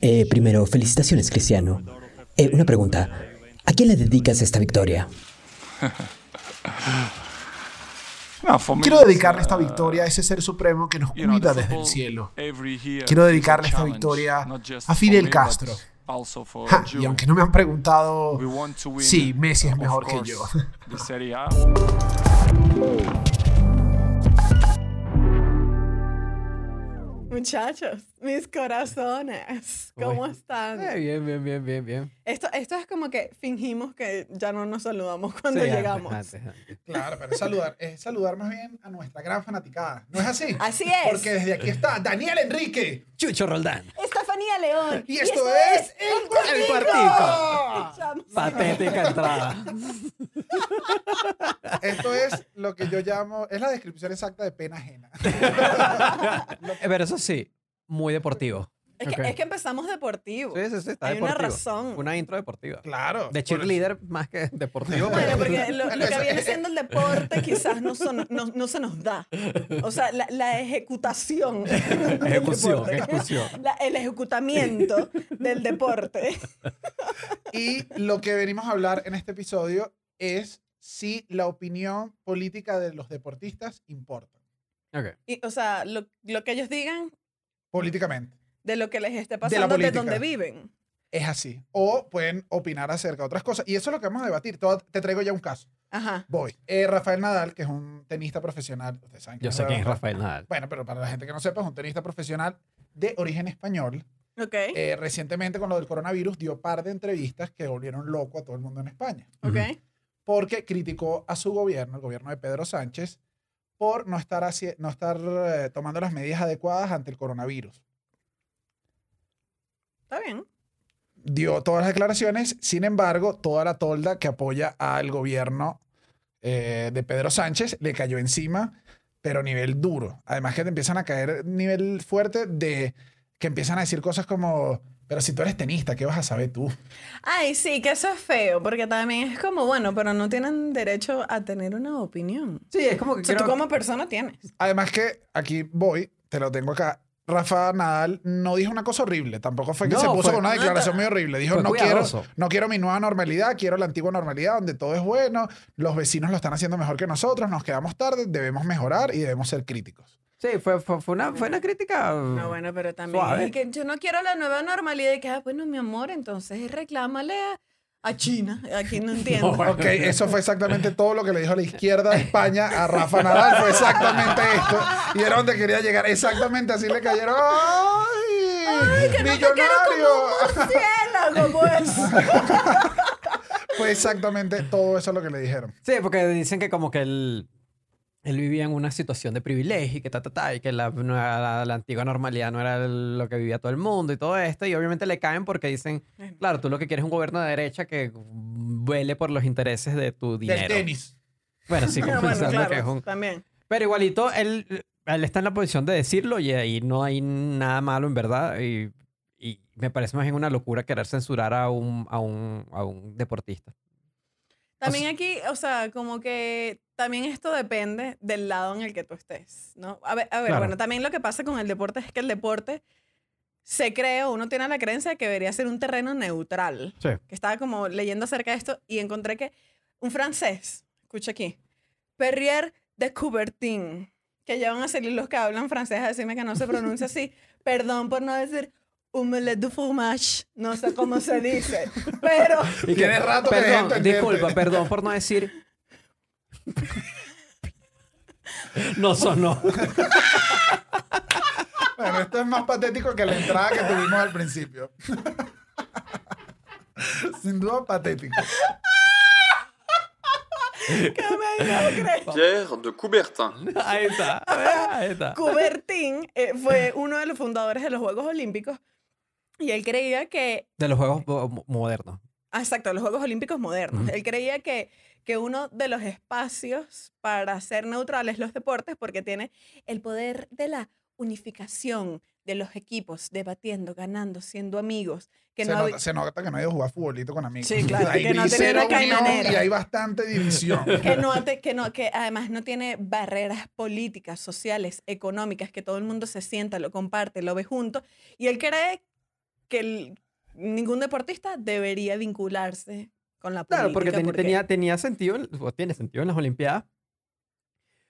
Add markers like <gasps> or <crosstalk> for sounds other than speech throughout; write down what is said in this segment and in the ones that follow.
Eh, primero, felicitaciones, Cristiano. Eh, una pregunta. ¿A quién le dedicas esta victoria? <laughs> Quiero dedicarle esta victoria a ese ser supremo que nos cuida desde el cielo. Quiero dedicarle esta victoria a Fidel Castro. Ja, y aunque no me han preguntado si Messi es mejor que yo. Muchachos, mis corazones, <laughs> ¿cómo Uy. están? Eh, bien, bien, bien, bien, bien. Esto, esto es como que fingimos que ya no nos saludamos cuando Sí, llegamos. antes, antes. Claro, pero es saludar, es saludar más bien a nuestra gran fanaticada. ¿No es así? Así es. Porque desde aquí está Daniel Enrique. Chucho Roldán. Estefanía León. Y esto es El El Cuartico. Chamo. Patética entrada. Esto es lo que yo llamo, es la descripción exacta de pena ajena. <laughs> Eh, Pero eso sí, muy deportivo. Es, que, Ok. es que empezamos deportivo. Sí, sí, sí, está Hay una razón. Una intro deportiva. Claro. De cheerleader más que deportivo. Bueno, porque <laughs> lo, lo que viene siendo el deporte quizás no, son- no, no se nos da. O sea, la, la ejecutación. <laughs> Ejecución, deporte. ejecución. La- el ejecutamiento del deporte. Y lo que venimos a hablar en este episodio es si la opinión política de los deportistas importa. Ok. Y, o sea, lo, lo que ellos digan Políticamente. de lo que les esté pasando de, política. donde viven. Es así. O pueden opinar acerca de otras cosas. Y eso es lo que vamos a debatir. Todo- te traigo ya un caso. Ajá. Voy. Eh, Rafael Nadal, que es un tenista profesional. Ustedes saben Yo sé quién es Rafael Nadal. Bueno, pero para la gente que no sepa, es un tenista profesional de origen español. Ok. Eh, recientemente, con lo del coronavirus, dio par de entrevistas que volvieron loco a todo el mundo en España. ok. Porque criticó a su gobierno, el gobierno de Pedro Sánchez, por no estar, no estar eh, tomando las medidas adecuadas ante el coronavirus. Está bien. dio todas las declaraciones, sin embargo, toda la tolda que apoya al gobierno eh, de Pedro Sánchez le cayó encima, pero a nivel duro. Además que te empiezan a caer nivel fuerte de que empiezan a decir cosas como, pero si tú eres tenista, ¿qué vas a saber tú? Ay, sí, que eso es feo, porque también es como, bueno, pero no tienen derecho a tener una opinión. Sí, es como que O sea, quiero- tú como persona tienes. Además que aquí voy, te lo tengo acá. Rafa Nadal no dijo una cosa horrible, tampoco fue que No, se puso fue- con una declaración muy horrible. Dijo, no quiero, no quiero mi nueva normalidad, quiero la antigua normalidad donde todo es bueno, los vecinos lo están haciendo mejor que nosotros, nos quedamos tarde, debemos mejorar y debemos ser críticos. Sí, fue, fue, fue una, fue una crítica. No, bueno, pero también Suave. es que yo no quiero la nueva normalidad y que, ah, bueno, mi amor, entonces reclámale a, a China. Aquí no <laughs> entiendo. No, Ok, eso fue exactamente todo lo que le dijo la izquierda de España a Rafa Nadal. Fue exactamente esto. Y era donde quería llegar. Exactamente así le cayeron. ¡Ay! Ay, que no te quiero ¡Millonario! como un pues. <laughs> Fue exactamente todo eso lo que le dijeron. Sí, porque dicen que como que él, él vivía en una situación de privilegio y que ta, ta, ta, y que la, la, la antigua normalidad no era lo que vivía todo el mundo y todo esto. Y obviamente le caen porque dicen, claro, tú lo que quieres es un gobierno de derecha que vele por los intereses de tu dinero. Del tenis. Bueno, sí, <laughs> bueno, pensando claro, que es un... también. Pero igualito, él, él está en la posición de decirlo y ahí no hay nada malo en verdad. Y, y me parece más bien una locura querer censurar a un, a un, a un deportista. También aquí, o sea, como que también esto depende del lado en el que tú estés, ¿no? A ver, a ver Claro. bueno, también lo que pasa con el deporte es que el deporte se cree, o uno tiene la creencia de que debería ser un terreno neutral. Sí. Que estaba como leyendo acerca de esto y encontré que un francés, escucha aquí, Perrier de Coubertin, que ya van a salir los que hablan francés a decirme que no se pronuncia así, <laughs> perdón por no decir omelette du fromage, no sé cómo se dice, pero... Y Tiene rato que de perdón, entenderte. disculpa, perdón por no decir. No sonó. Bueno, esto es más patético que la entrada que tuvimos al principio. Sin duda patético. Pierre de Coubertin. Ahí está. Ahí está. Coubertin eh, fue uno de los fundadores de los Juegos Olímpicos y él creía que, De los juegos mo- modernos. ah, exacto, los Juegos Olímpicos modernos, Ujú. él creía que, que uno de los espacios para ser neutrales los deportes porque tiene el poder de la unificación, de los equipos debatiendo, ganando, siendo amigos, que se, no nota, hab- se nota que no ha ido a jugar futbolito con amigos. Sí, claro, Hay que no cero unión. Y hay bastante división. <laughs> que no, que no, que además no tiene barreras políticas, sociales, económicas, que todo el mundo se sienta, lo comparte, lo ve junto, y él cree que el- ningún deportista debería vincularse con la política. Claro, porque, ten- tenía, tenía sentido, en- o tiene sentido en las Olimpiadas.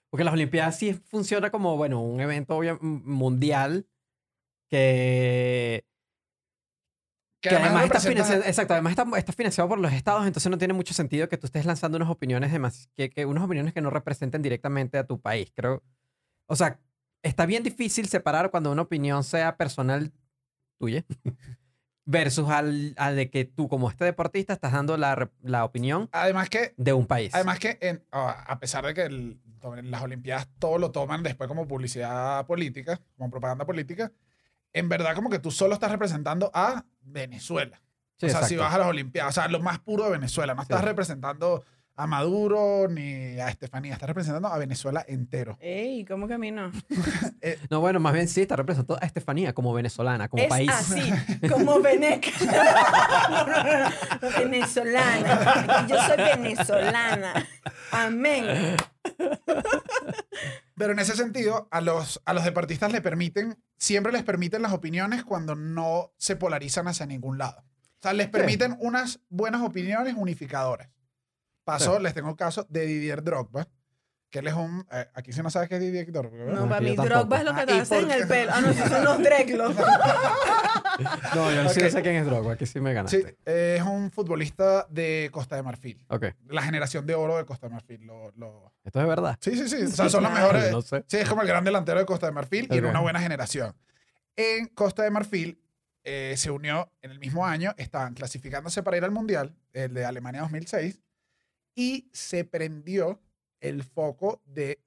Porque las Olimpiadas sí funciona como, bueno, un evento mundial que, Que que además además está representa- financiado, exacto, además está, está financiado por los estados, entonces no tiene mucho sentido que tú estés lanzando unas opiniones demas- que, que unas opiniones que no representen directamente a tu país. Creo, o sea, está bien difícil separar cuando una opinión sea personal tuya <laughs> versus al, al de que tú como este deportista estás dando la, la opinión Además que de un país. Además que, en- a a pesar de que el- las Olimpiadas todo lo toman después como publicidad política, como propaganda política, en verdad como que tú solo estás representando a Venezuela. Sí, o sea, si vas a las Olimpiadas, o sea, lo más puro de Venezuela. No Sí. estás representando a Maduro ni a Estefanía, estás representando a Venezuela entero. Ey, ¿cómo que a mí no? <laughs> No, bueno, más bien sí, está representando a Estefanía como venezolana, como es país. así, <laughs> como Veneca. No, no, no, no, Venezolana. Yo soy venezolana. Amén. Pero en ese sentido, a los, a los deportistas le permiten, siempre les permiten las opiniones cuando no se polarizan hacia ningún lado. O sea, les permiten unas buenas opiniones unificadoras. Pasó, <laughs> les tengo el caso de Didier Drogba, que él es un... eh, aquí si no sabes qué es Didier Drogba. ¿verdad? No, No, para mí Drogba es lo Ah, que te ¿y hacen en el pelo. Ah, no, esos son unos dreglos. <laughs> No, yo sí Ok. sé quién es Drogba, aquí sí me ganaste. Sí, eh, es un futbolista de Costa de Marfil. Ok, La generación de oro de Costa de Marfil. Lo, lo- esto es verdad. Sí, sí, sí. O sea, son los <laughs> mejores. No sé. Sí, es como el gran delantero de Costa de Marfil y era una buena generación. En Costa de Marfil eh, se unió en el mismo año, estaban clasificándose para ir al Mundial, el de Alemania 2006, y se prendió el foco de...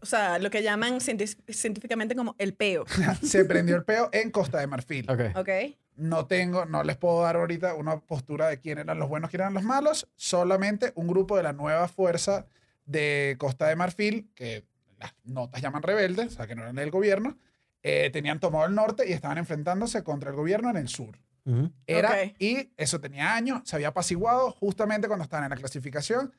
O sea, lo que llaman científicamente como el peo. <laughs> se prendió el peo en Costa de Marfil. Ok. ¿Ok? No tengo, no les puedo dar ahorita una postura de quién eran los buenos, quién eran los malos, solamente un grupo de la nueva fuerza de Costa de Marfil, que las notas llaman rebeldes, o sea, que no eran del gobierno, eh, tenían tomado el norte y estaban enfrentándose contra el gobierno en el sur. Ujú. Era, Ok. Y eso tenía años, se había apaciguado justamente cuando estaban en la clasificación,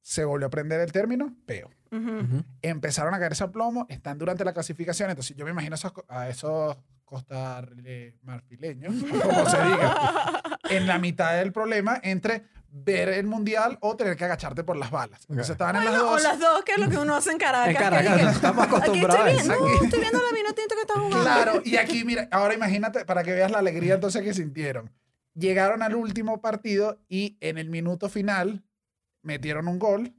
se volvió a prender el término peo. Ujú. Ujú. Empezaron a caerse a plomo, están durante la clasificación, entonces yo me imagino esos a esos costarrileños, <laughs> como se diga, en la mitad del problema entre ver el mundial o tener que agacharte por las balas. Entonces Ok. estaban en las Bueno, o dos. las dos, que es lo que uno hace en Caracas. En Caracas estamos Aquí acostumbrados estoy a viendo, no, estoy viendo la vino tinto que está jugando. Claro, <laughs> y aquí, mira, ahora imagínate, para que veas la alegría entonces que sintieron. Llegaron al último partido y en el minuto final metieron un gol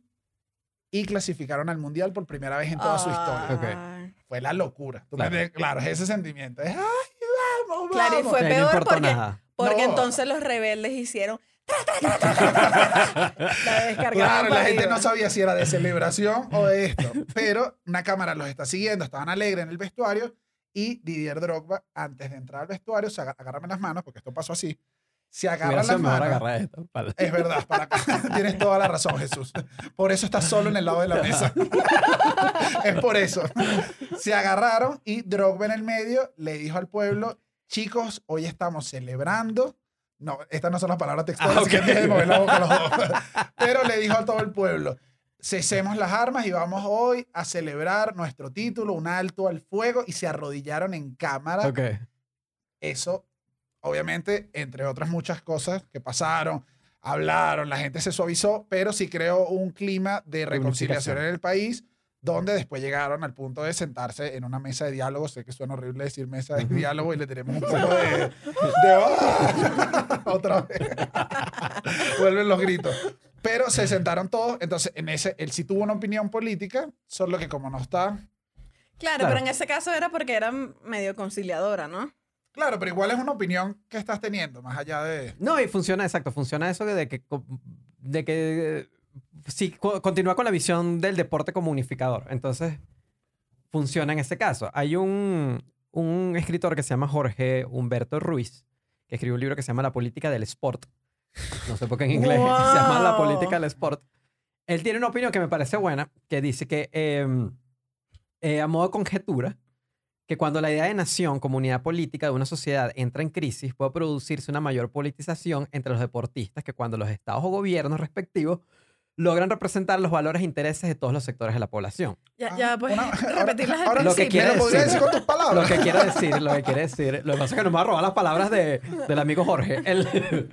y clasificaron al mundial por primera vez en toda su historia. Ok. Ay. Fue la locura. Me Claro. claro, es ese sentimiento. Es, ¡ay, vamos, Claro, y vamos! fue no peor porque, porque No. entonces los rebeldes hicieron. La Claro, la gente no sabía si era de celebración o de esto. Pero una cámara los está siguiendo, estaban alegres en el vestuario y Didier Drogba, antes de entrar al vestuario, se aga- agárrame las manos, porque esto pasó así. Se agarra las manos. esto. para- Es verdad, para <laughs> tienes toda la razón, Jesús. Por eso estás solo en el lado de la mesa. <laughs> es por eso. Se agarraron y Drogba en el medio le dijo al pueblo, chicos, hoy estamos celebrando. No, estas no son las palabras textuales, Ah, así que mover la boca los dos. <laughs> Pero le dijo a todo el pueblo, cesemos las armas y vamos hoy a celebrar nuestro título, un alto al fuego, y se arrodillaron en cámara Ok. eso, obviamente, entre otras muchas cosas que pasaron, hablaron, la gente se suavizó, pero sí creó un clima de reconciliación en el país, donde después llegaron al punto de sentarse en una mesa de diálogo. Sé que suena horrible decir mesa de diálogo y le tenemos un poco de... de ¡Ah! <laughs> Otra vez. Vuelven los gritos. Pero se sentaron todos, entonces en ese, él sí tuvo una opinión política, solo que como no está... Claro, Claro. pero en ese caso era porque era medio conciliadora, ¿no? Claro, pero igual es una opinión que estás teniendo, más allá de... No, y funciona, exacto, funciona eso de que, de que sí, co- continúa con la visión del deporte como unificador. Entonces, funciona en ese caso. Hay un, un escritor que se llama Jorge Humberto Ruiz, que escribió un libro que se llama La política del sport. No sé por qué en inglés <laughs> se llama La política del sport. Él tiene una opinión que me parece buena, que dice que, eh, eh, a modo de conjetura, que cuando la idea de nación, comunidad política de una sociedad entra en crisis, puede producirse una mayor politización entre los deportistas que cuando los estados o gobiernos respectivos logran representar los valores e intereses de todos los sectores de la población. Ya, Ah, ya puedes una- <laughs> repetirlas al ahora- Lo que principio. ¿Me quiere lo decir- decir con tus Lo palabras? que quiero <laughs> decir, lo que quiere decir, lo que pasa es que no me va a robar las palabras de, del amigo Jorge. El-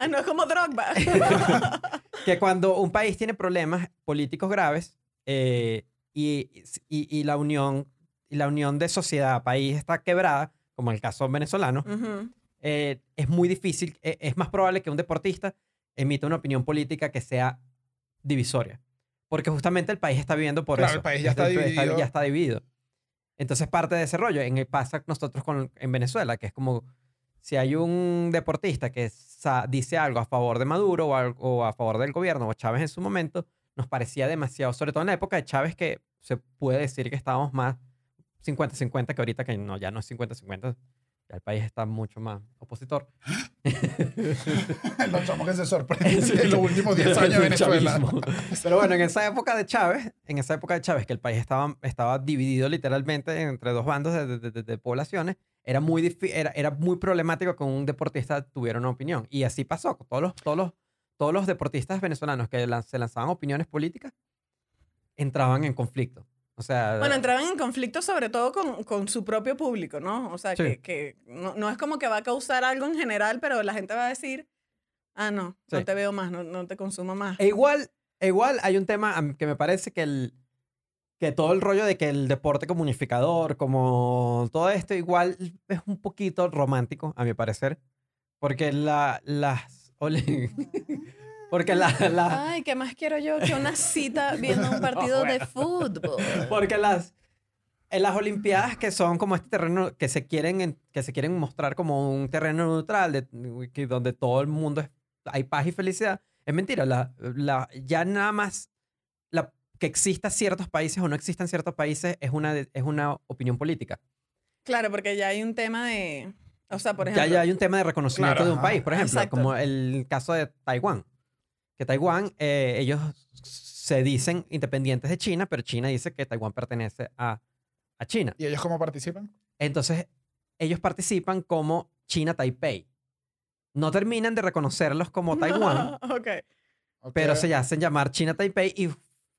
Ah, no es como Drogba. <laughs> que cuando un país tiene problemas políticos graves eh, y, y- y la unión y la unión de sociedad país está quebrada, como el caso venezolano, Ujú. eh, es muy difícil, eh, es más probable que un deportista emita una opinión política que sea divisoria. Porque justamente el país está viviendo por Claro, eso. el país ya está dividido. ya está dividido. Entonces parte de ese rollo. En el pasa nosotros con, en Venezuela, que es como si hay un deportista que dice algo a favor de Maduro o, o a favor del gobierno o Chávez en su momento, nos parecía demasiado, sobre todo en la época de Chávez, que se puede decir que estábamos más 50-50 que ahorita que no, ya no es 50-50. Ya el país está mucho más opositor. <laughs> Los chamos que se sorprenden <laughs> en los últimos 10 <laughs> años de Venezuela. Chavismo. Pero bueno, en esa época de Chávez, en esa época de Chávez, que el país estaba, estaba dividido literalmente entre dos bandos de, de- de- de poblaciones, era muy, era, era muy problemático que un deportista tuviera una opinión. Y así pasó. Todos los, todos los, todos los deportistas venezolanos que lan- se lanzaban opiniones políticas entraban en conflicto. O sea, Bueno, entraban en conflicto sobre todo con, con su propio público, ¿no? O sea, Sí. que, que no, no es como que va a causar algo en general, pero la gente va a decir, ah, no, no te veo más, no, no te consumo más. E igual, e igual hay un tema que me parece que el que todo el rollo de que el deporte como unificador, como todo esto, igual es un poquito romántico, a mi parecer. Porque la, las... <laughs> porque la, la- Ay, ¿qué más quiero yo que una cita viendo un partido de fútbol? porque las... En las Olimpiadas que son como este terreno que se quieren en- que se quieren mostrar como un terreno neutral de, que donde todo el mundo es- hay paz y felicidad es mentira la, la- ya nada más la, que exista ciertos países o no existan ciertos países es una de- es una opinión política Claro, porque ya hay un tema de, o sea, por ya, ejemplo, ya hay un tema de reconocimiento Claro, de un ajá. país por ejemplo Exacto. como el caso de Taiwán que Taiwán eh, ellos se dicen independientes de China pero China dice que Taiwán pertenece a, a China ¿Y ellos cómo participan? Entonces, ellos participan como China Taipei. No terminan de reconocerlos como Taiwán, ok. <laughs> Ok. pero se hacen llamar China Taipei y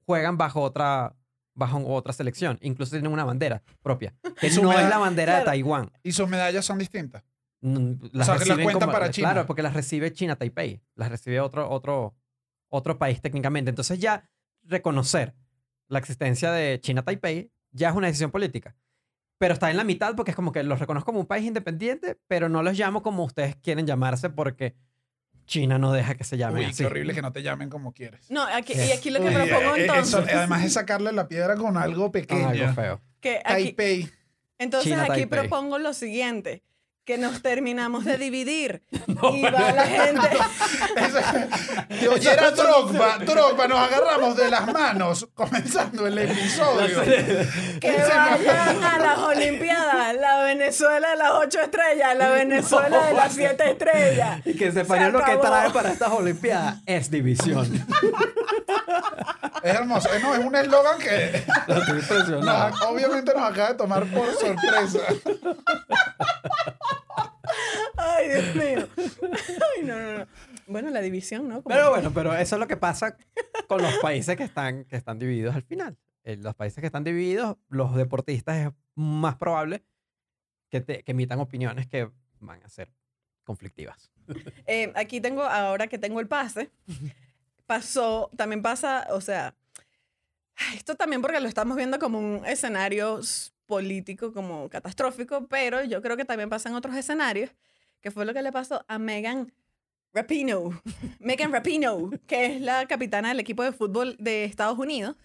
juegan bajo otra, bajo otra selección. Incluso tienen una bandera propia, que no es la bandera de. Taiwán. ¿Y sus medallas son distintas? Mm, Las sea, que las reciben cuentan como- para China. Claro, porque las recibe China Taipei. Las recibe otro, otro, otro país técnicamente. Entonces ya reconocer la existencia de China Taipei ya es una decisión política. Pero está en la mitad porque es como que los reconozco como un país independiente, pero no los llamo como ustedes quieren llamarse porque China no deja que se llamen Uy, así. qué horrible que no te llamen como quieres. No, aquí, y aquí lo que Uy, propongo eh, entonces, eso, además es sacarle la piedra con algo Ah, pequeño. algo feo. que aquí, Taipei. entonces China, aquí Taipei. propongo lo siguiente, que nos terminamos de dividir <laughs> y va la <laughs> gente, Y oye, era Drogba, Drogba, nos agarramos de las manos comenzando el episodio. que vayan a las Olimpiadas, la Venezuela de las ocho estrellas, la Venezuela de las siete estrellas. Y que Se sepan lo que trae para estas Olimpiadas es división. Es hermoso. Eh, No, es un eslogan que No, estoy impresionado. nos- obviamente nos acaba de tomar por sorpresa. <laughs> Ay, Dios mío. Ay, no, no, no. Bueno, la división, ¿no? Como- Pero bueno, pero eso es lo que pasa con los países que están, que están divididos al final. En los países que están divididos, los deportistas es más probable que, te- que emitan opiniones que van a ser conflictivas. Eh, aquí tengo, ahora que tengo el pase, pasó, también pasa, o sea, esto también porque lo estamos viendo como un escenario político, como catastrófico, pero yo creo que también pasa en otros escenarios, que fue lo que le pasó a Megan Rapinoe, <laughs> Megan Rapinoe, que es la capitana del equipo de fútbol de Estados Unidos,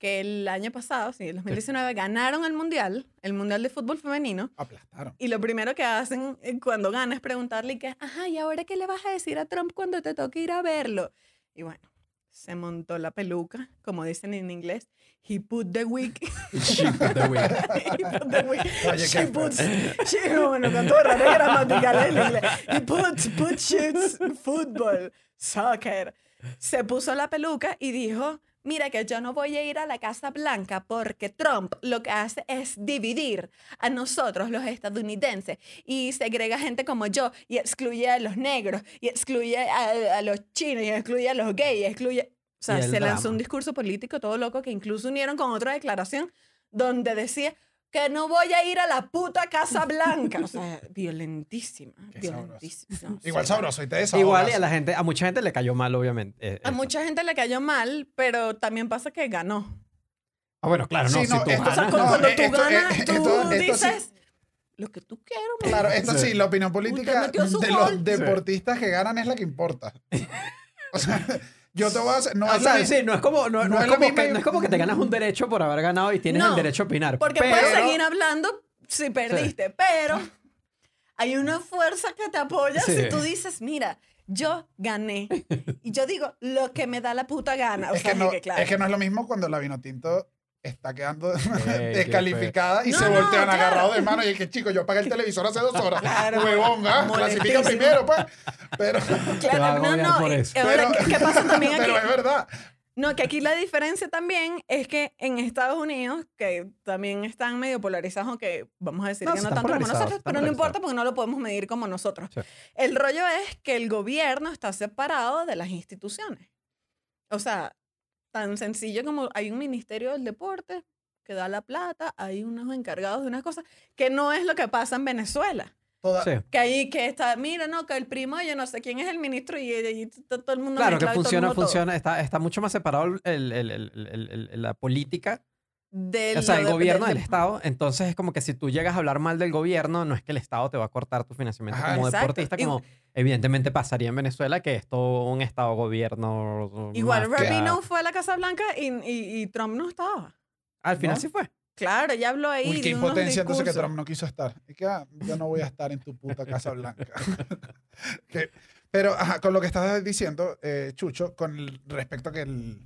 que el año pasado, sí, el 2019, ganaron el Mundial, el Mundial de Fútbol Femenino, Aplastaron. y lo primero que hacen eh, cuando gana es preguntarle que, ajá, ¿y ahora qué le vas a decir a Trump cuando te toque ir a verlo? Y bueno, se montó la peluca, como dicen en inglés. He put the wig. <laughs> <laughs> He put the wig. Oye, She puts, she- bueno, con todo errores gramaticales en inglés. He puts, put shoots, football, soccer. Se puso la peluca y dijo, mira que yo no voy a ir a la Casa Blanca porque Trump lo que hace es dividir a nosotros los estadounidenses y segrega gente como yo y excluye a los negros y excluye a, a los chinos y excluye a los gays, y excluye... O sea, se lanzó drama. un discurso político todo loco que incluso unieron con otra declaración donde decía que no voy a ir a la puta Casa Blanca. O sea, <laughs> violentísima. Violentísima. No, <laughs> Igual sí. sabroso y te desahogas. Igual y a la gente, a mucha gente le cayó mal, obviamente. eh, A eso. mucha gente le cayó mal, pero también pasa que ganó. Ah, bueno, claro, no, Sí, si no, tú esto- O sea, ganas- cu- no, cuando eh, tú esto- ganas, eh, tú esto- esto sí. dices lo que tú quieras. man". Claro, esto sí, Sí. la opinión política de gol. los deportistas que ganan es la que importa. <laughs> O sea, yo te voy a hacer. No o es sea, sí, no es como, no, no no es como misma- que, no es como que te ganas un derecho por haber ganado y tienes No, el derecho a opinar. Porque pero, puedes seguir hablando si perdiste, pero hay una fuerza que te apoya Sí. si tú dices, mira, yo gané. <laughs> Y yo digo lo que me da la puta gana. O es, sea, que no, que claro. es que no es lo mismo cuando la Vinotinto está quedando <laughs> descalificada y No, se no, voltean claro. agarrados de mano y es que chico, yo apagué el televisor hace dos horas. Claro. Huevón, ¿ah? clasifica primero, pues. Pero, Claro, no, no. pero, ¿qué, qué pasa también <laughs> aquí? pero es verdad. No, que aquí la diferencia también es que en Estados Unidos, que también están medio polarizados, que vamos a decir No, que no tanto como nosotros, pero no importa porque no lo podemos medir como nosotros. Sí. El rollo es que el gobierno está separado de las instituciones. O sea, tan sencillo como hay un ministerio del deporte que da la plata, hay unos encargados de unas cosas, que no es lo que pasa en Venezuela. Toda- Sí. Que ahí que está, mira, no, que el primo, yo no sé quién es el ministro y, y- y todo el mundo Claro, que funciona, funciona, está, está mucho más separado el, el- el- el- el- el- la política, Del- o sea, el de- gobierno del- del Estado. Entonces es como que si tú llegas a hablar mal del gobierno, no es que el Estado te va a cortar tu financiamiento Ajá, como exacto. deportista, Y- como evidentemente pasaría en Venezuela, que es todo un Estado-gobierno. Igual Rabino fue a la Casa Blanca y, y- y Trump no estaba. Al final ¿No? sí fue. Claro, ya habló ahí. Uy, qué impotencia entonces que. Trump no quiso estar. Y que ah, yo no voy a estar en tu puta Casa Blanca. <laughs> Que- pero ajá, con lo que estás diciendo, eh, Chucho, con el- respecto a que, el-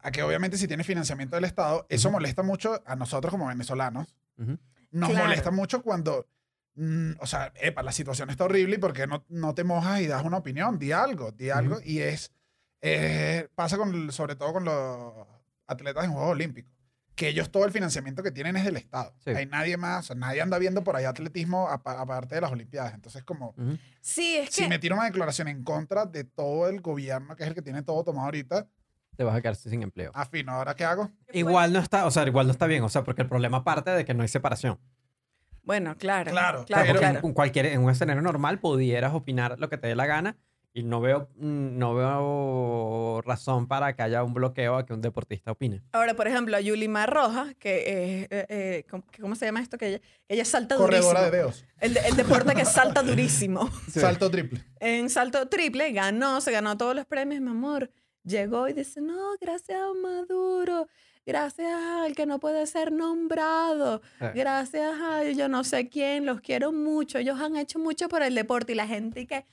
a que obviamente si tiene financiamiento del Estado, eso molesta mucho a nosotros como venezolanos. Ujú. Nos Claro. molesta mucho cuando, mm, o sea, epa, la situación está horrible y porque no, no te mojas y das una opinión, di algo, di algo. Y es, eh, pasa con, sobre todo con los atletas en Juegos Olímpicos, que ellos todo el financiamiento que tienen es del Estado. Sí. Hay nadie más, o sea, nadie anda viendo por ahí atletismo apa- aparte de las Olimpiadas. Entonces, como. Sí, es si que. me tiro una declaración en contra de todo el gobierno, que es el que tiene todo tomado ahorita, Te vas a quedar sin empleo. afino, ¿ahora qué hago? Igual no está, o sea, igual no está bien, o sea, porque el problema parte de que no hay separación. Bueno, claro. Claro, O sea, claro, porque claro. en, un cualquier, en un escenario normal pudieras opinar lo que te dé la gana y no veo, mm, no veo razón para que haya un bloqueo a que un deportista opine. Ahora, por ejemplo, a Yulimar Rojas, que es. eh, eh, ¿cómo, se llama esto? Que ella, ella salta Corredora de durísimo. dedos. El, de- el deporte que salta durísimo. <laughs> Salto triple. En salto triple ganó, se ganó todos los premios, mi amor. Llegó y dice, no, gracias a Maduro, gracias al que no puede ser nombrado, Eh. gracias a yo no sé quién, los quiero mucho, ellos han hecho mucho por el deporte y la gente y que...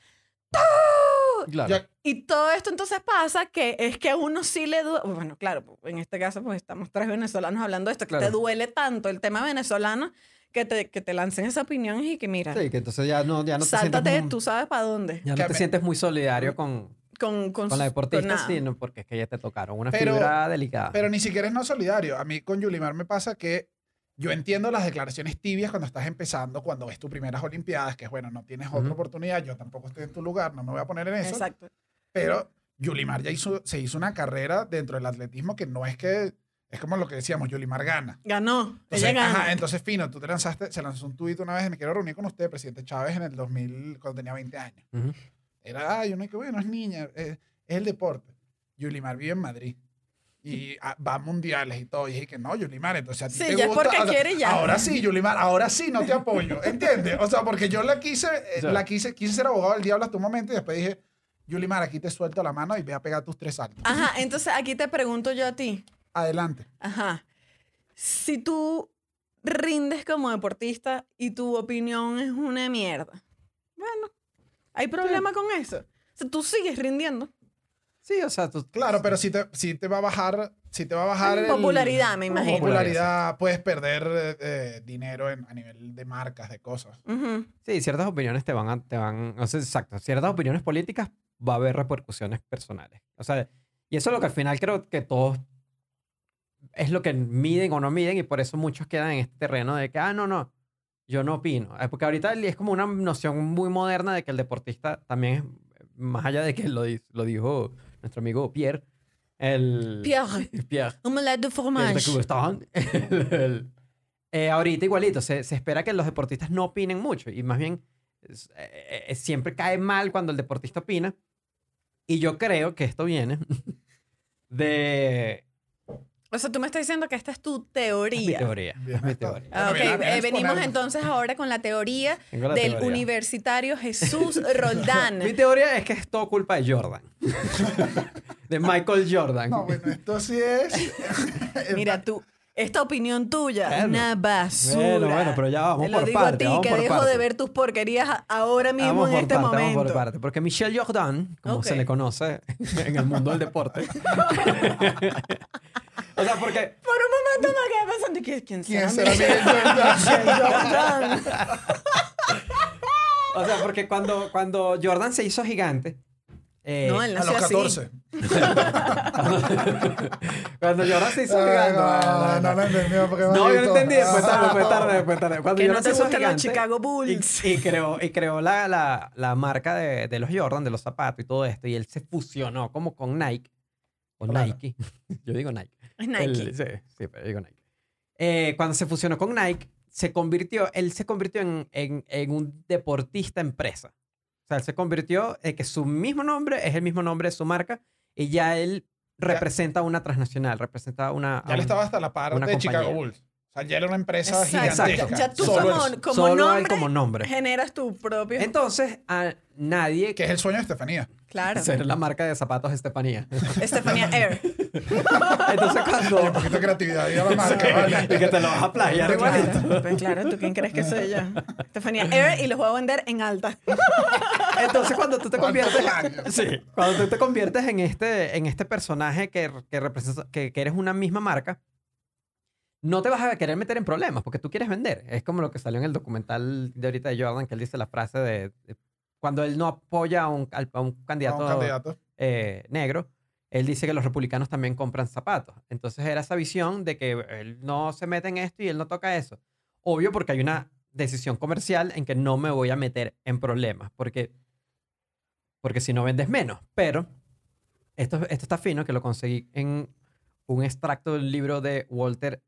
Claro. Y todo esto entonces pasa que es que a uno sí le duele, bueno, claro, en este caso pues estamos tres venezolanos hablando de esto, que Claro. te duele tanto el tema venezolano que te, que te lancen esas opiniones y que mira, Sí, que entonces ya no, ya no te sáltate, sientes muy, tú sabes para dónde. ya no Que te sientes muy solidario con, Con, con, con la deportista, sino porque es que ya te tocaron una Pero- fibra delicada. Pero ni siquiera es no solidario. A mí con Yulimar me pasa que yo entiendo las declaraciones tibias cuando estás empezando, cuando ves tus primeras Olimpiadas, que es bueno, no tienes otra Ujú. oportunidad, yo tampoco estoy en tu lugar, no me voy a poner en eso. Exacto. Pero Yulimar ya hizo, se hizo una carrera dentro del atletismo que no es que, es como lo que decíamos, Yulimar gana. Ganó. Entonces, ella ganó. ajá, entonces, fino, tú te lanzaste, se lanzó un tuit una vez, me quiero reunir con usted, presidente Chávez, en el 2000, cuando tenía 20 años. Ujú. Era, ay, uno que bueno, es niña, eh, es el deporte. Yulimar vive en Madrid. Y ah, va a mundiales y todo. Y dije que no, Yulimar, entonces a ti Sí, te ya es gusta. porque o sea, quiere y ya. Ahora sí, Yulimar, ahora sí no te apoyo. ¿Entiendes? O sea, porque yo la quise, eh, Ya. la quise, quise ser abogado del diablo hasta un momento y después dije, Yulimar, aquí te suelto la mano y ve a pegar tus tres saltos. Ajá, entonces aquí te pregunto yo a ti. Adelante. Ajá. Si tú rindes como deportista y tu opinión es una mierda, bueno, ¿hay problema con eso? O sea, tú sigues rindiendo. Sí, o sea, tú, Claro, pero si te, si te va a bajar, si te va a bajar el- Popularidad, me imagino. popularidad, puedes perder eh, dinero en- a nivel de marcas, de cosas. Sí, ciertas opiniones te van a, te van, o sea, exacto, ciertas opiniones políticas va a haber repercusiones personales. O sea, Y eso es lo que al final creo que todos es lo que miden o no miden y por eso muchos quedan en este terreno de que, ah, no, no, yo no opino. Eh, Porque ahorita es como una noción muy moderna de que el deportista también es, más allá de que lo, lo dijo nuestro amigo Pierre, el... Pierre, <laughs> Pierre. omelette de fromage. <laughs> El- el- eh, ahorita igualito, se, se espera que los deportistas no opinen mucho y más bien eh, eh, siempre cae mal cuando el deportista opina. Y yo creo que esto viene <laughs> de O sea, tú me estás diciendo que esta es tu es mi teoría. teoría. Es mi teoría. Ah, ok, Bueno, viene a eh, venimos entonces ahora con la teoría <laughs> la del teoría. universitario Jesús Roldán. <laughs> Mi teoría es que es todo culpa de Jordan. <laughs> de Michael Jordan. No, bueno, esto sí es. Mira tú, esta opinión tuya, Bueno. una basura. Bueno, bueno, pero ya vamos Te lo por digo parte, a ti, vamos que dejo parte. de ver tus porquerías ahora mismo Vamos en por este parte, vamos momento. por parte. Porque Michelle Jordan, como se Ok. le conoce en el mundo del deporte. O sea, porque Por un momento me quedé pensando, ¿quién, quién ¿Quién será? Miguel <laughs> Jordan? Jordan. O sea, porque cuando, cuando Jordan se hizo gigante. eh, No, él A los nació así. 14. <laughs> cuando Jordan se hizo Ay, gigante. no, no lo entendió porque No, yo lo maldito. entendí. Fue tarde, fue Ah. tarde, fue tarde. Cuando Que no Jordan te se hizo gustan los gigante Chicago y, Bulls. y creó, y creó la, la, la marca de, de los Jordan, de los zapatos y todo esto. Y él se fusionó como con Nike. O Claro. Nike. <laughs> Yo digo Nike. Es <laughs> Nike. El- sí, sí, pero digo Nike. Eh, cuando se fusionó con Nike, se convirtió, él se convirtió en, en, en un deportista empresa. O sea, él se convirtió en que su mismo nombre es el mismo nombre de su marca y ya él representa una transnacional, representa una... Ya un- estaba hasta la par de Chicago. Bulls. Sea, ya era una empresa Exacto. gigantesca. Ya, ya tú Solo como, el- como solo él nombre, como nombre. generas tu propio... Entonces, a nadie Que es el sueño de Estefanía. claro. ser la marca de zapatos Estefanía. Estefanía Air. <laughs> Entonces, cuando... Un poquito de creatividad y a la marca, ¿vale? y que te lo vas a playar. Claro, pues claro, ¿tú quién crees que soy yo? Estefanía Air y los voy a vender en alta. Entonces, cuando tú te ¿Cuántos conviertes, sí, cuando tú te conviertes en este, en este personaje que, que representa, que, que eres una misma marca, no te vas a querer meter en problemas porque tú quieres vender. Es como lo que salió en el documental de ahorita de Jordan, que él dice la frase de, de- cuando él no apoya a un, a un A candidato, un candidato. eh, negro, él dice que los republicanos también compran zapatos. Entonces era esa visión de que él no se mete en esto y él no toca eso. Obvio porque hay una decisión comercial en que no me voy a meter en problemas, porque, porque si no vendes menos. Pero esto, esto está fino, que lo conseguí en un extracto del libro de Walter,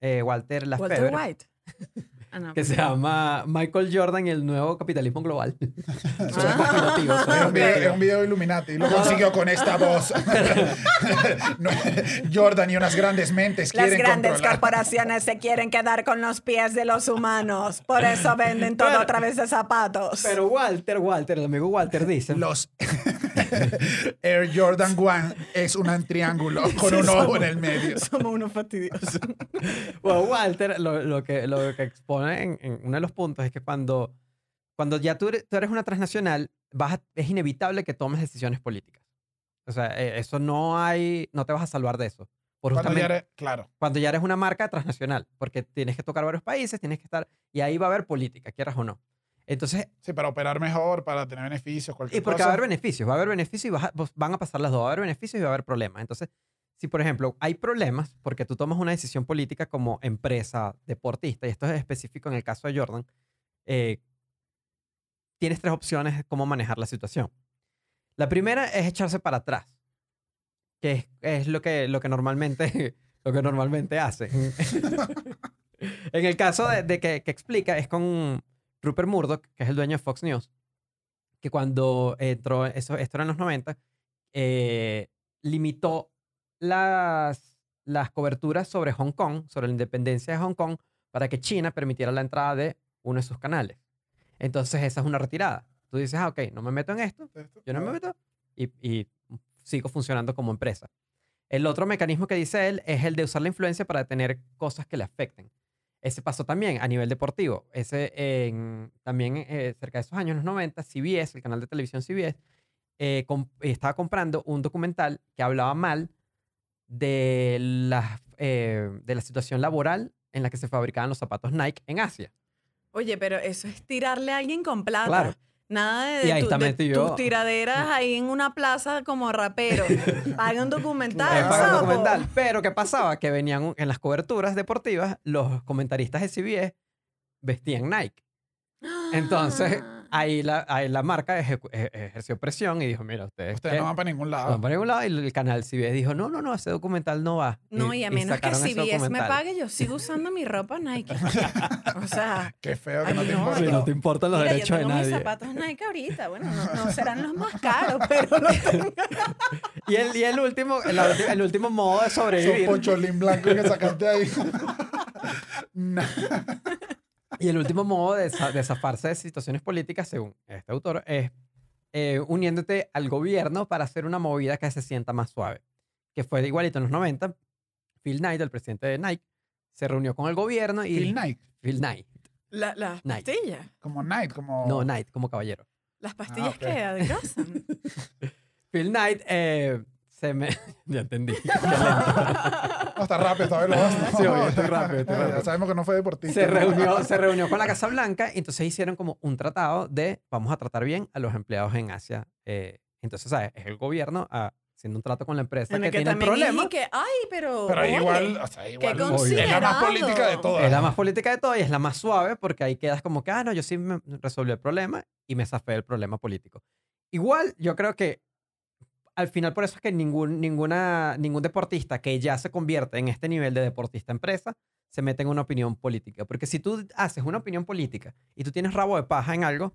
eh, Walter Walter Lafebre, White. Ah, no. que se llama Michael Jordan y el nuevo capitalismo global. Ah. Es un, video, es un video de Illuminati. Lo consiguió con esta voz. <laughs> <laughs> No, Jordan y unas grandes mentes Las quieren grandes controlar. corporaciones se quieren quedar con los pies de los humanos. Por eso venden todo Pero- a través de zapatos. Pero Walter, Walter, el amigo Walter dice... Los <laughs> Air Jordan One es un triángulo con un ojo en el medio. <laughs> Somos unos fastidiosos. <laughs> Bueno, Walter lo, lo que, lo que expone en, en uno de los puntos es que cuando, cuando ya tú eres, tú eres una transnacional, vas a- es inevitable que tomes decisiones políticas. O sea, eh, eso no hay, no te vas a salvar de eso. Por Cuando ya eres- claro. cuando ya eres una marca transnacional, porque tienes que tocar varios países, tienes que estar, y ahí va a haber política, quieras o no. Entonces, Sí, para operar mejor, para tener beneficios, cualquier y porque va cosa. a haber beneficios, va a haber beneficios y vas a- pues, van a pasar las dos, va a haber beneficios y va a haber problemas. Entonces, si por ejemplo hay problemas porque tú tomas una decisión política como empresa, deportista, y esto es específico en el caso de Jordan, eh, tienes tres opciones de cómo manejar la situación. La primera es echarse para atrás, que es, es lo, que, lo, que normalmente, <laughs> lo que normalmente hacen. <laughs> en el caso de, de que, que explica, es con Rupert Murdoch, que es el dueño de Fox News, que cuando entró, eso, esto era en los 90, eh, limitó las, las coberturas sobre Hong Kong, sobre la independencia de Hong Kong, para que China permitiera la entrada de uno de sus canales. Entonces esa es una retirada. Tú dices, ah, ok, no me meto en esto, yo no me meto y, y sigo funcionando como empresa. El otro mecanismo que dice él es el de usar la influencia para detener cosas que le afecten. Ese pasó también a nivel deportivo. Ese, en- también eh, cerca de esos años, los 90, CBS, el canal de televisión CBS, eh, estaba comprando un documental que hablaba mal de la, eh, de la situación laboral en la que se fabricaban los zapatos Nike en Asia. Oye, pero eso es tirarle a alguien con plata. Claro. Nada de, Y ahí tu- está de metido. tus tiraderas ahí en una plaza como rapero. <laughs> Haga un documental. Es para un documental. Pero ¿qué pasaba? Que venían en las coberturas deportivas, los comentaristas de CBS vestían Nike. Entonces, <gasps> Ah. Ahí la, ahí la marca ejecu- e- ejerció presión y dijo, mira, ustedes, Ustedes no van para ningún No lado. van para ningún lado. Y el canal CBS dijo, no, no, no, ese documental no va. No, y a menos que CBS me pague, yo sigo usando mi ropa Nike. O sea, <laughs> Qué feo que no te no, importa. No te importan los mira, yo derechos de tengo mis nadie. zapatos Nike ahorita. Bueno, no, no <laughs> serán los más caros, pero los tengo. Y el, y el último, el, último modo de sobrevivir. pocholín blancos que sacaste ahí. <laughs> Y el último modo de, de zafarse de situaciones políticas, según este autor, es eh, uniéndote al gobierno para hacer una movida que se sienta más suave. Que fue igualito en los 90. Phil Knight, el presidente de Nike, se reunió con el gobierno y... Phil Knight. Phil Knight. La- las pastillas. Como Knight, como. No, Knight, como caballero. Las pastillas ok. que adelgazan. <laughs> Phil Knight eh, se me... <laughs> ya entendí. <laughs> No, está rápido, está veloz. ¿no? Sí, obvio, estoy rápido, estoy Ya rápido. sabemos que no fue deportista. se reunió, se reunió con la Casa Blanca y entonces hicieron como un tratado de vamos a tratar bien a los empleados en Asia. Eh, entonces, ¿sabes? Es el gobierno ah, haciendo un trato con la empresa En que, el que tiene el problema. dije que, ay, pero. Pero oye, igual, o sea, igual. es la más política de todas. Es la más política de todo y es la más suave porque ahí quedas como que, ah, no, yo sí me resolví el problema y me zafé del problema político. Igual, yo creo que al final por eso es que ningún, ninguna, ningún deportista que ya se convierte en este nivel de deportista empresa se mete en una opinión política. Porque si tú haces una opinión política y tú tienes rabo de paja en algo,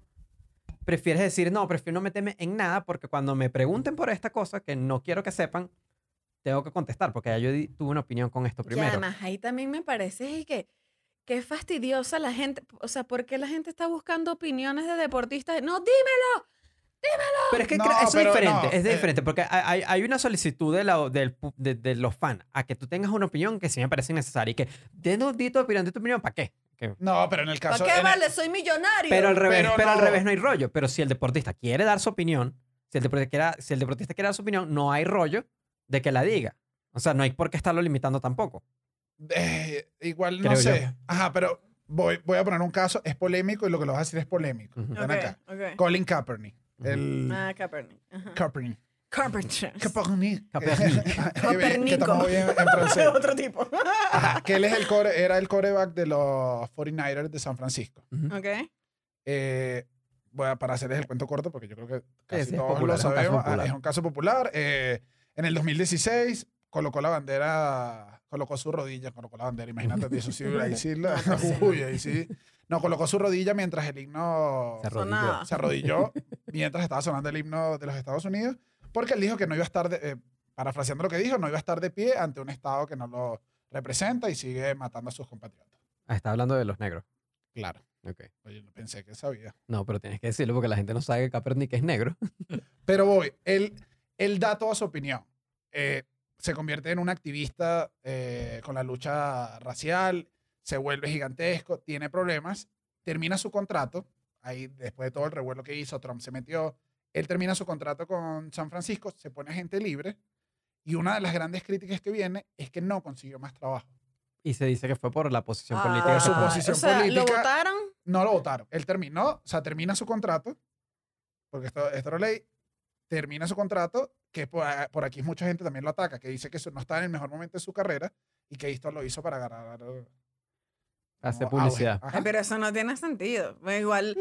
prefieres decir, no, prefiero no meterme en nada porque cuando me pregunten por esta cosa que no quiero que sepan, tengo que contestar porque ya yo tuve una opinión con esto Y primero. además ahí también me parece y que qué fastidiosa la gente, o sea, ¿por qué la gente está buscando opiniones de deportistas? No, dímelo. Pero es que No, eso es diferente, no, es eh. diferente, porque hay, hay- una solicitud de, la- del pu- de, de los fans a que tú tengas una opinión que sí me parece necesaria y que de no di tu opinión, di tu opinión, ¿para qué? Que- No, pero en el ¿Para caso. qué en el- vale? Soy millonario. Pero al revés, Pero pero, al no. revés no hay rollo. Pero si el deportista quiere dar su opinión, si el deportista quiere, si el deportista quiere dar su opinión, no hay rollo de que la diga. O sea, no hay por qué estarlo limitando tampoco. eh, igual no Creo sé. yo. Ajá, pero voy, voy a poner un caso. Es polémico y lo que lo vas a decir es polémico. Ujú. Ven Ok, acá. ok. Colin Kaepernick. El. Ah, Kaepernick. Ajá. Kaepernick. Bien- <laughs> <laughs> que estamos bien en <laughs> francés. Otro tipo. Ajá, que él es el core, era el coreback de los 49ers de San Francisco. ok. Eh, voy a, para hacerles el cuento corto, porque yo creo que casi sí, es todos popular, lo es un caso sabemos. Ah, popular. Es un caso popular. Eh, en el 2016 colocó la bandera, colocó su rodilla, colocó la bandera, imagínate, eso sí, ahí sí, la- uy, ahí sí. No, colocó su rodilla mientras el himno Se arrodilló. Sonaba. <laughs> se arrodilló, mientras estaba sonando el himno de los Estados Unidos, porque él dijo que no iba a estar, de, eh, parafraseando lo que dijo, no iba a estar de pie ante un Estado que no lo representa y sigue matando a sus compatriotas. Ah, está hablando de los negros. Claro. Ok. Oye, no pensé que sabía. No, pero tienes que decirlo porque la gente no sabe que Kaepernick es negro. <laughs> Pero voy, él, él da toda su opinión. Eh, se convierte en un activista eh, con la lucha racial, se vuelve gigantesco, tiene problemas, termina su contrato, ahí después de todo el revuelo que hizo, Trump se metió, él termina su contrato con San Francisco, se pone agente libre, y una de las grandes críticas que viene es que no consiguió más trabajo. Y se dice que fue por la posición Ah, política. Por su posición o sea, ¿Lo política. votaron? No lo votaron. Él terminó, o sea, termina su contrato, porque esto, esto era ley, termina su contrato, que por, por aquí mucha gente también lo ataca, que dice que eso no está en el mejor momento de su carrera y que esto lo hizo para ganar. Hace como auge. publicidad. Ajá. Ay, pero eso no tiene sentido. Igual.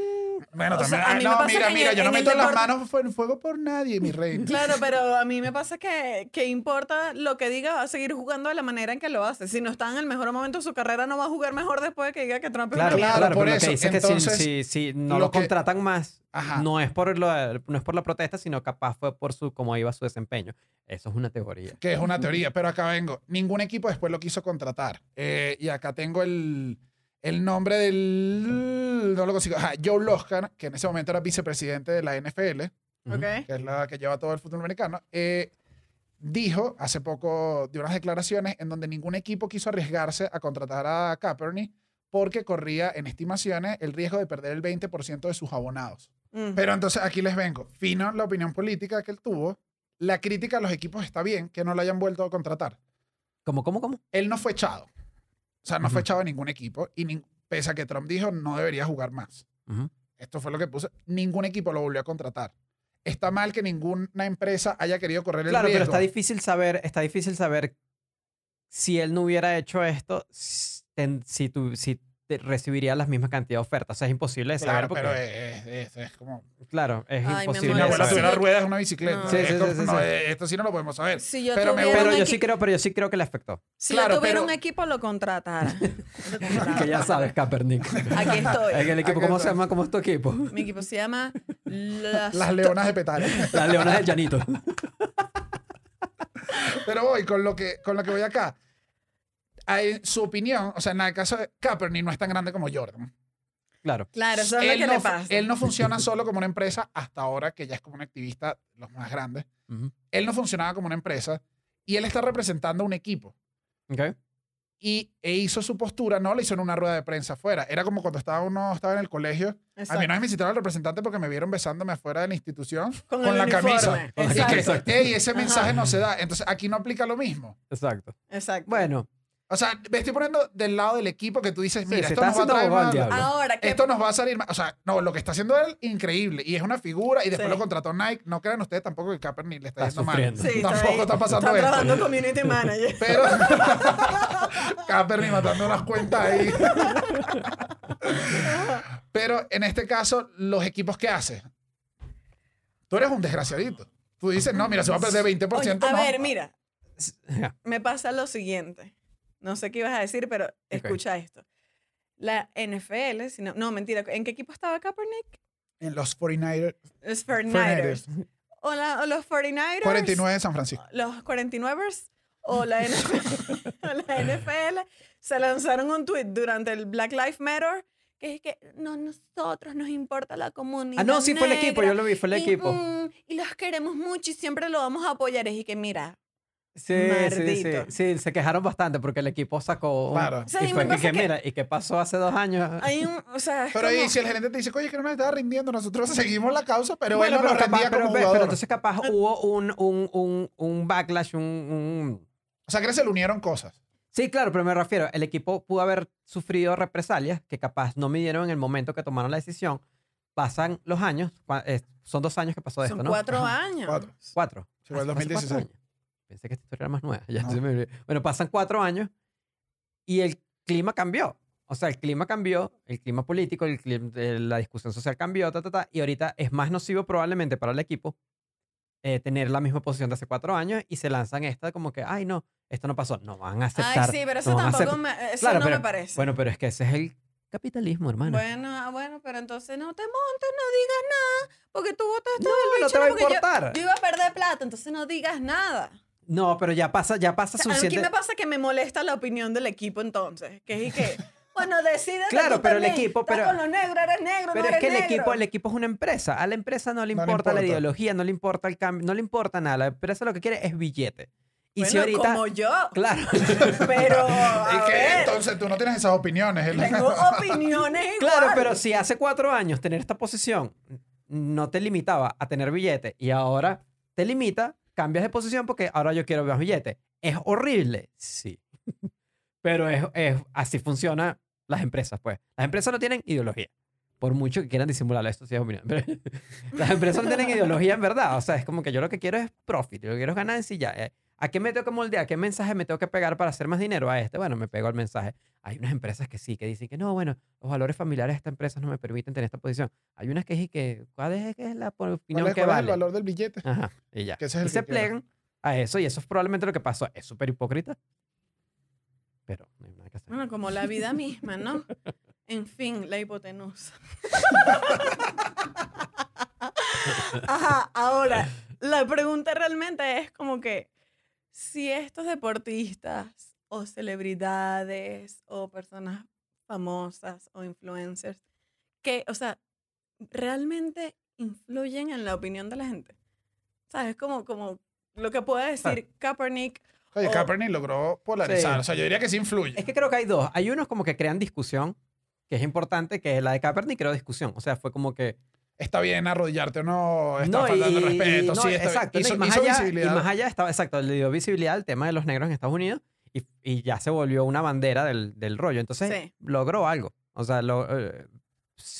Bueno, o también. sea, a ay, mí me no, pasa mira, que mira, el- yo no meto las manos en fuego por nadie, mi reina. <laughs> Claro, pero a mí me pasa que, que importa lo que diga, va a seguir jugando de la manera en que lo hace. Si no está en el mejor momento de su carrera, no va a jugar mejor después de que diga que Trump es Claro, una claro, Claro, por pero lo eso. que dice es que Entonces, si, si, si no lo lo, que- contratan más, Ajá. no es, por lo, no es por la protesta, sino capaz fue por su cómo iba su desempeño. Eso es una teoría. que es una teoría, pero acá vengo. Ningún equipo después lo quiso contratar. Eh, y acá tengo el, el nombre del... No lo consigo. Ajá, Joe Loscan, que en ese momento era vicepresidente de la NFL, Ujú. Ok. que es la que lleva todo el fútbol americano, eh, dijo hace poco de unas declaraciones en donde ningún equipo quiso arriesgarse a contratar a Kaepernick porque corría en estimaciones el riesgo de perder el 20% de sus abonados. Pero entonces aquí les vengo. Fino la opinión política que él tuvo. La crítica a los equipos está bien que no lo hayan vuelto a contratar. ¿Cómo, cómo, cómo? Él no fue echado. O sea, no fue Ujú. echado a ningún equipo. Y nin- pese a que Trump dijo no debería jugar más. Esto fue lo que puse, ningún equipo lo volvió a contratar. Está mal que ninguna empresa haya querido correr el Claro, pero riesgo. está difícil saber, está difícil saber si él no hubiera hecho esto, si, tú, si te recibiría la misma cantidad de ofertas. O sea, es imposible de saber Claro, porque, pero es, es- es como... claro, es Ay, imposible. Mi de abuela tuviera ruedas en una bicicleta. No. Sí, Es sí, sí, sí, no, sí. eh, esto sí no lo podemos saber. Si yo pero me Pero yo sí creo, pero yo sí creo que le afectó. Si Claro, yo tuviera pero- un equipo, lo contratara. <laughs> Que ya sabes, Kaepernick. Aquí estoy. En el equipo, ¿cómo se llama? ¿Cómo es tu equipo? Mi equipo se llama <laughs> Las, Las leonas de Petare. Las Leonas del Llanito. Pero voy con lo que, con lo que voy acá. Hay, su opinión, o sea, en el caso de Kaepernick no es tan grande como Jordan. Claro. Claro, eso es lo él, que no, le pasa. él no funciona solo como una empresa hasta ahora, que ya es como un activista, los más grandes. Ujú. Él no funcionaba como una empresa y él está representando a un equipo. Ok. Y e hizo su postura, no lo hizo en una rueda de prensa afuera. Era como cuando estaba uno estaba en el colegio. A mí Exacto. no me visitaron al representante porque me vieron besándome afuera de la institución <laughs> Con con, la uniforme. camisa. Y que, Exacto. "Ey, ese mensaje Ajá. no se da. Entonces aquí no aplica lo mismo. Exacto. Exacto. Bueno, O sea, me estoy poniendo del lado del equipo que tú dices, mira, esto está nos va a traer mal-. Ahora, ¿qué Esto nos va a salir mal. O sea, no, lo que está haciendo él, increíble. Y es una figura y después Sí. lo contrató Nike. No crean ustedes tampoco que Kaepernick le está, Está yendo mal. sufriendo. Sí, Tampoco está pasando Está esto. trabajando community manager. <laughs> Pero <laughs> Kaepernick matando unas cuentas ahí. <laughs> Pero en este caso, los equipos que hace. Tú eres un desgraciadito. Tú dices, no, mira, se va a perder 20%. Oye, a no. ver, mira, me pasa lo siguiente. No sé qué ibas a decir, pero escucha esto. La NFL, si no, no, mentira, ¿en qué equipo estaba Kaepernick? En los 49ers. Los 49ers. 49ers. O, la- o los 49ers. 49 de San Francisco. Los 49ers o la, NFL, <laughs> o la NFL se lanzaron un tweet durante el Black Lives Matter que es que no, nosotros nos importa la comunidad. Ah, no, sí fue el equipo, yo lo vi, fue el y, equipo. mm, y los queremos mucho y siempre lo vamos a apoyar. Y que mira, Sí, sí, sí. Sí, se quejaron bastante porque el equipo sacó. un- Claro. O sea, y fue que, mira, ¿y qué pasó hace dos años? hay un, o sea, es Pero ahí si el gerente te dice, oye, que no me estaba rindiendo, nosotros <laughs> seguimos la causa, pero bueno, él no pero, nos rendía capaz, pero, como entonces capaz hubo un, un, un, un backlash, un, un- O sea, que se le unieron cosas. Sí, claro, pero me refiero, el equipo pudo haber sufrido represalias que capaz no midieron en el momento que tomaron la decisión. Pasan los años, eh, son dos años que pasó de son esto, ¿no? cuatro Ajá, años. cuatro. Cuatro. Sí, fue el Hace- hace cuatro 2016. años. Pensé que esta historia era más nueva. <laughs> Ya No. me. Bueno, pasan cuatro años y el clima cambió. O sea, el clima cambió, el clima político, el clima- eh, la discusión social cambió, ta, ta, ta, y ahorita es más nocivo probablemente para el equipo eh, tener la misma posición de hace cuatro años y se lanzan esta como que, ay, no, esto no pasó. No van a aceptar. Ay, sí, pero eso no tampoco me, eso Claro, no pero- me parece. Bueno, pero es que ese es el capitalismo, hermano. Bueno, ah, bueno, pero entonces no te montes, no digas nada, porque tú votaste No, no bicho, te va a porque yo- importar. Yo, iba a perder plata, entonces no digas nada. No, pero ya pasa, ya pasa O sea, suficiente. Aquí me pasa que me molesta la opinión del equipo entonces, que es que, <laughs> bueno, decide Claro, pero el equipo, pero- con los negros, eres negro, Pero no es que el negro. equipo, el equipo es una empresa. A la empresa no le No le importa, la ideología, no le importa el cambio, no le importa nada. La empresa lo que quiere es billete. Y bueno, si ahorita. como yo, Claro. <laughs> pero, <laughs> Y que entonces tú no tienes esas opiniones. tengo opiniones igual. claro, pero si hace cuatro años tener esta posición no te limitaba a tener billete y ahora te limita, cambias de posición porque ahora yo quiero más billete. ¿Es horrible? Sí. <laughs> Pero es, es- así funcionan las empresas, pues. Las empresas no tienen ideología. Por mucho que quieran disimularlo, esto sí es opinión. Pero <laughs> las empresas no tienen ideología en verdad. O sea, es como que yo lo que quiero es profit, yo lo que quiero es ganancia y ya. ¿A qué me tengo que moldear? ¿Qué mensaje me tengo que pegar para hacer más dinero a este? Bueno, me pego el mensaje. Hay unas empresas que sí, que dicen que no, bueno, los valores familiares de esta empresa no me permiten tener esta posición. Hay unas que dicen que, ¿cuál es, qué es la ¿Cuál opinión es, que cuál es el vale? valor del billete? Ajá, y ya. Que ese es y se que plegan a eso y eso es probablemente lo que pasó. Es súper hipócrita, pero no hay nada que hacer. Bueno, como la vida misma, ¿no? En fin, la hipotenusa. <laughs> Ajá, ahora, la pregunta realmente es como que si estos deportistas o celebridades o personas famosas o influencers que, o sea, realmente influyen en la opinión de la gente. ¿Sabes? Como, como lo que puede decir Kaepernick. Oye, o- Kaepernick logró polarizar. Sí. O sea, yo diría que sí influye. Es que creo que hay dos. Hay unos como que crean discusión, que es importante, que la de Kaepernick creó discusión. O sea, fue como que... Está bien arrodillarte o no, está No, faltando y- respeto. y- no, sí, está exacto. Hizo, y, más hizo allá, visibilidad. y más allá estaba, exacto, le dio visibilidad al tema de los negros en Estados Unidos y, y ya se volvió una bandera del, del rollo. Entonces Sí. logró algo. O sea, lo, eh,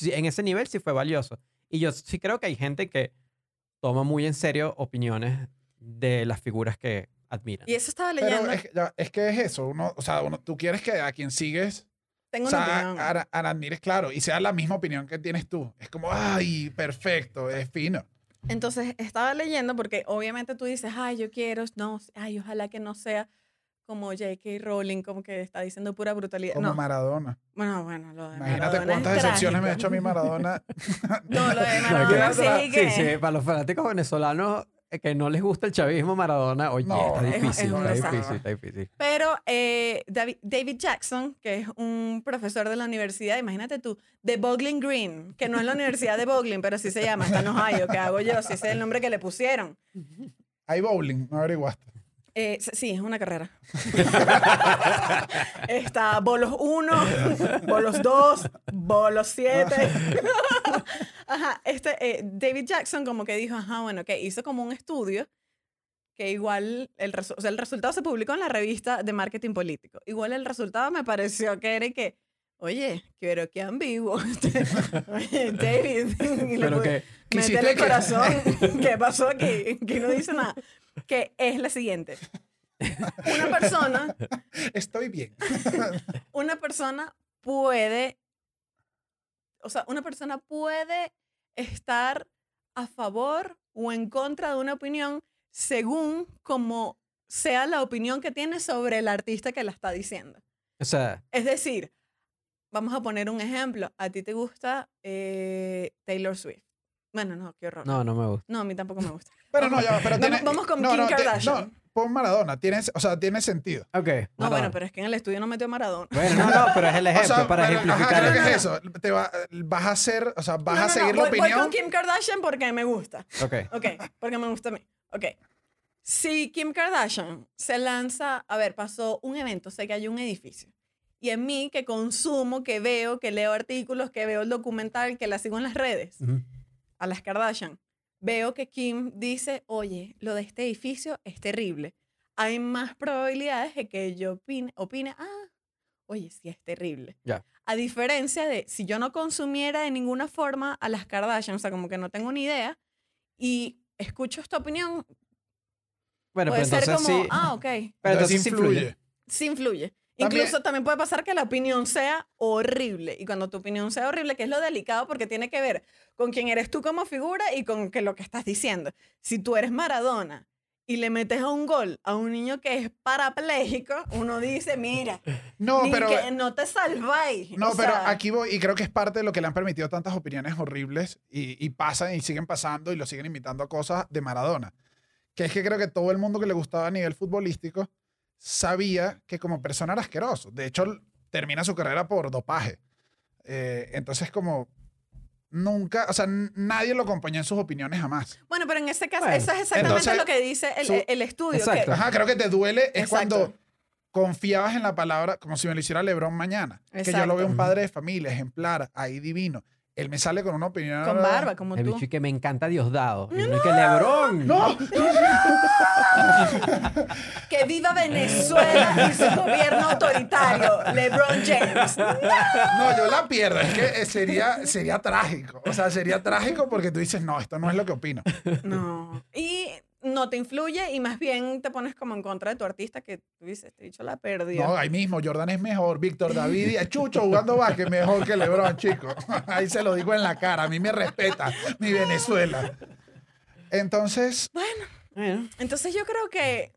en ese nivel sí fue valioso. Y yo sí creo que hay gente que toma muy en serio opiniones de las figuras que admiran. Y eso estaba Pero leyendo. es, ya, es que es eso. Uno, o sea, uno, tú quieres que a quien sigues Tengo o una sea, opinión. a- a- admires, claro, y sea la misma opinión que tienes tú. Es como, ay, perfecto, es fino. Entonces estaba leyendo porque obviamente tú dices, ay, yo quiero, no, ay, ojalá que no sea como J.K. Rowling, como que está diciendo pura brutalidad. Como No, Maradona. bueno, bueno, lo de Imagínate Maradona cuántas decepciones me ha hecho a mí Maradona. <laughs> No, lo de <laughs> Maradona que- sí sí, para los fanáticos venezolanos que no les gusta el chavismo Maradona, oye, No, está es- difícil, es está difícil, está difícil. Pero eh, David, David Jackson, que es un profesor de la universidad, imagínate tú, de Bowling Green, que no es la universidad de Bowling, pero sí se llama, está en Ohio, que hago yo, sí ese es el nombre que le pusieron. Hay bowling, no averiguaste. Eh, sí, es una carrera. <laughs> Está bolos 1, <laughs> bolos 2, bolos 7. <laughs> Ajá, este, eh, David Jackson como que dijo, ajá, bueno, que hizo como un estudio que igual, el, o sea, el resultado se publicó en la revista de marketing político. Igual el resultado me pareció que era que, oye, pero qué ambiguo. oye, David. Pero que, ¿Qué Métele hiciste que- corazón. ¿Qué pasó aquí? Que no dice nada. Que es la siguiente. Una persona, <laughs> Estoy bien. <laughs> una persona puede, o sea, una persona puede estar a favor o en contra de una opinión según como sea la opinión que tiene sobre el artista que la está diciendo. o sea, Es decir, vamos a poner un ejemplo. A ti te gusta eh, Taylor Swift. Bueno, no, qué horror. no, no me gusta. No, a mí tampoco me gusta. Pero no, ya, pero Vamos- tiene. vamos con no, Kim no, te- Kardashian. no, pon Maradona, tiene, o sea, tiene sentido. Ok. No, Maradona. bueno, pero es que en el estudio no metió a Maradona. Bueno, no, no, pero es el O ejemplo sea, para pero, ajá, ejemplificar. creo que el- es eso. Te va- vas a hacer, o sea, vas No, a no, no, seguir voy, la voy opinión. con Kim Kardashian porque me gusta. Ok. Ok, porque me gusta a mí. Ok. Si Kim Kardashian se lanza, a ver, pasó un evento, sé que hay un edificio. Y en mí, que consumo, que veo, que leo artículos, que veo el documental, que la sigo en las redes, a las Kardashian, veo que Kim dice, oye, lo de este edificio es terrible. Hay más probabilidades de que yo opine, opine ah, oye, sí es terrible. Ya. A diferencia de si yo no consumiera de ninguna forma a las Kardashian, o sea, como que no tengo ni idea, y escucho esta opinión, Bueno, puede pero ser entonces como, sí. ah, ok, Pero Entonces entonces sí influye. sí influye. También- Incluso también puede pasar que la opinión sea horrible. Y cuando tu opinión sea horrible, que es lo delicado porque tiene que ver con quién eres tú como figura y con que lo que estás diciendo. Si tú eres Maradona y le metes a un gol a un niño que es parapléjico, uno dice, mira, No, pero. que no te salváis. No, O pero sea, aquí voy, y creo que es parte de lo que le han permitido tantas opiniones horribles y, y pasan y siguen pasando y lo siguen invitando a cosas de Maradona. Que es que creo que todo el mundo que le gustaba a nivel futbolístico sabía que como persona era asqueroso. De hecho, termina su carrera por dopaje. Eh, entonces, como nunca, o sea, nadie lo acompañó en sus opiniones jamás. Bueno, pero en ese caso, Bueno, eso es exactamente entonces, lo que dice el, su- el estudio. Exacto. Que, Ajá, creo que te duele es Exacto. cuando confiabas en la palabra, como si me lo hiciera Lebron mañana. Que yo lo Exacto. veo un padre de familia, ejemplar, ahí divino. Él me sale con una opinión. con barba, como El tú. bicho y que me encanta Diosdado. Y uno y que Lebrón. ¡No! <laughs> Que viva Venezuela y su gobierno autoritario, LeBron James. <laughs> No, yo la pierdo. Es que eh, sería, sería trágico. O sea, sería trágico porque tú dices, no, esto no es lo que opino. No. Y no te influye y más bien te pones como en contra de tu artista que tú dices, este dicho la perdió. No, ahí mismo, Jordan es mejor. Víctor David y <laughs> a Chucho jugando básquet mejor que LeBron, chico. <laughs> Ahí se lo digo en la cara. A mí me respeta mi Venezuela. Entonces, Bueno, Entonces yo creo que...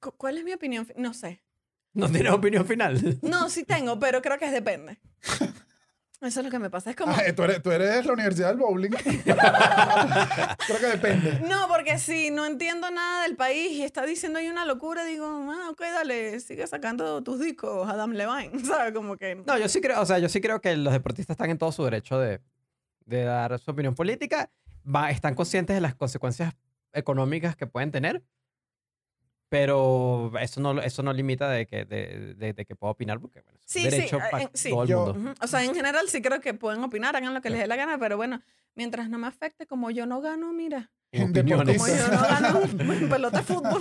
cu- ¿Cuál es mi opinión? No sé. no tienes opinión final. No, sí tengo, pero creo que es depende. <laughs> Eso es lo que me pasa. Es como... ah, tú, eres, tú eres la Universidad del Bowling. <laughs> Creo que depende. No, porque si no entiendo nada del país y está diciendo ahí una locura, digo, ah, ok, dale, sigue sacando tus discos, Adam Levine, <laughs> ¿sabes? Como que... No, yo sí creo, o sea, yo sí creo que los deportistas están en todo su derecho de, de dar su opinión política. Va, están conscientes de las consecuencias económicas que pueden tener, pero eso no, eso no limita de que, de, de- de que pueda opinar, porque bueno, es Sí, sí, derecho eh, para eh, sí. todo el Yo- mundo. Ujú. O sea, en general sí creo que pueden opinar, hagan lo que les dé la gana, pero bueno, mientras no me afecte, como yo no gano, mira, en Opiniones. Como yo no <laughs> gano un pelota de fútbol.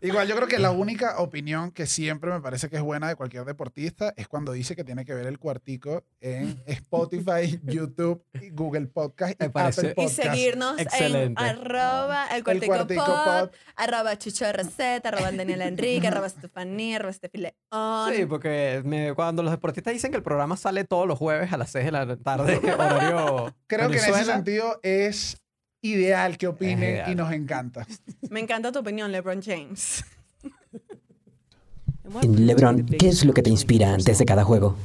Igual yo creo que la única opinión que siempre me parece que es buena de cualquier deportista es cuando dice que tiene que ver el cuartico en Spotify, <laughs> YouTube, y Google Podcast y Apple Y Podcast. seguirnos Excelente. en arroba el cuartico, Cuartico pod, Pod. arroba chucho receta, arroba Daniel Enrique, arroba Estefanía, arroba Estefi León. Sí, porque me- cuando los deportistas dicen que el programa sale todos los jueves a las 6 de la tarde, <laughs> horario Creo que en ese Venezuela, sentido es ideal que opinen ideal. y nos encanta. Me encanta tu opinión, LeBron James. <laughs> Lebron, ¿qué es lo que te inspira antes de cada juego?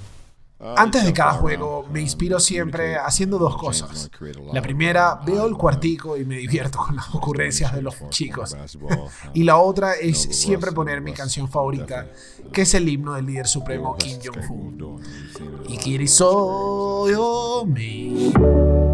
Antes de cada juego me inspiro siempre haciendo dos cosas. La primera, veo el cuartico y me divierto con las ocurrencias de los chicos. Y la otra es siempre poner mi canción favorita, que es el himno del líder supremo Kim Jong-un. Y Kirisoyo me.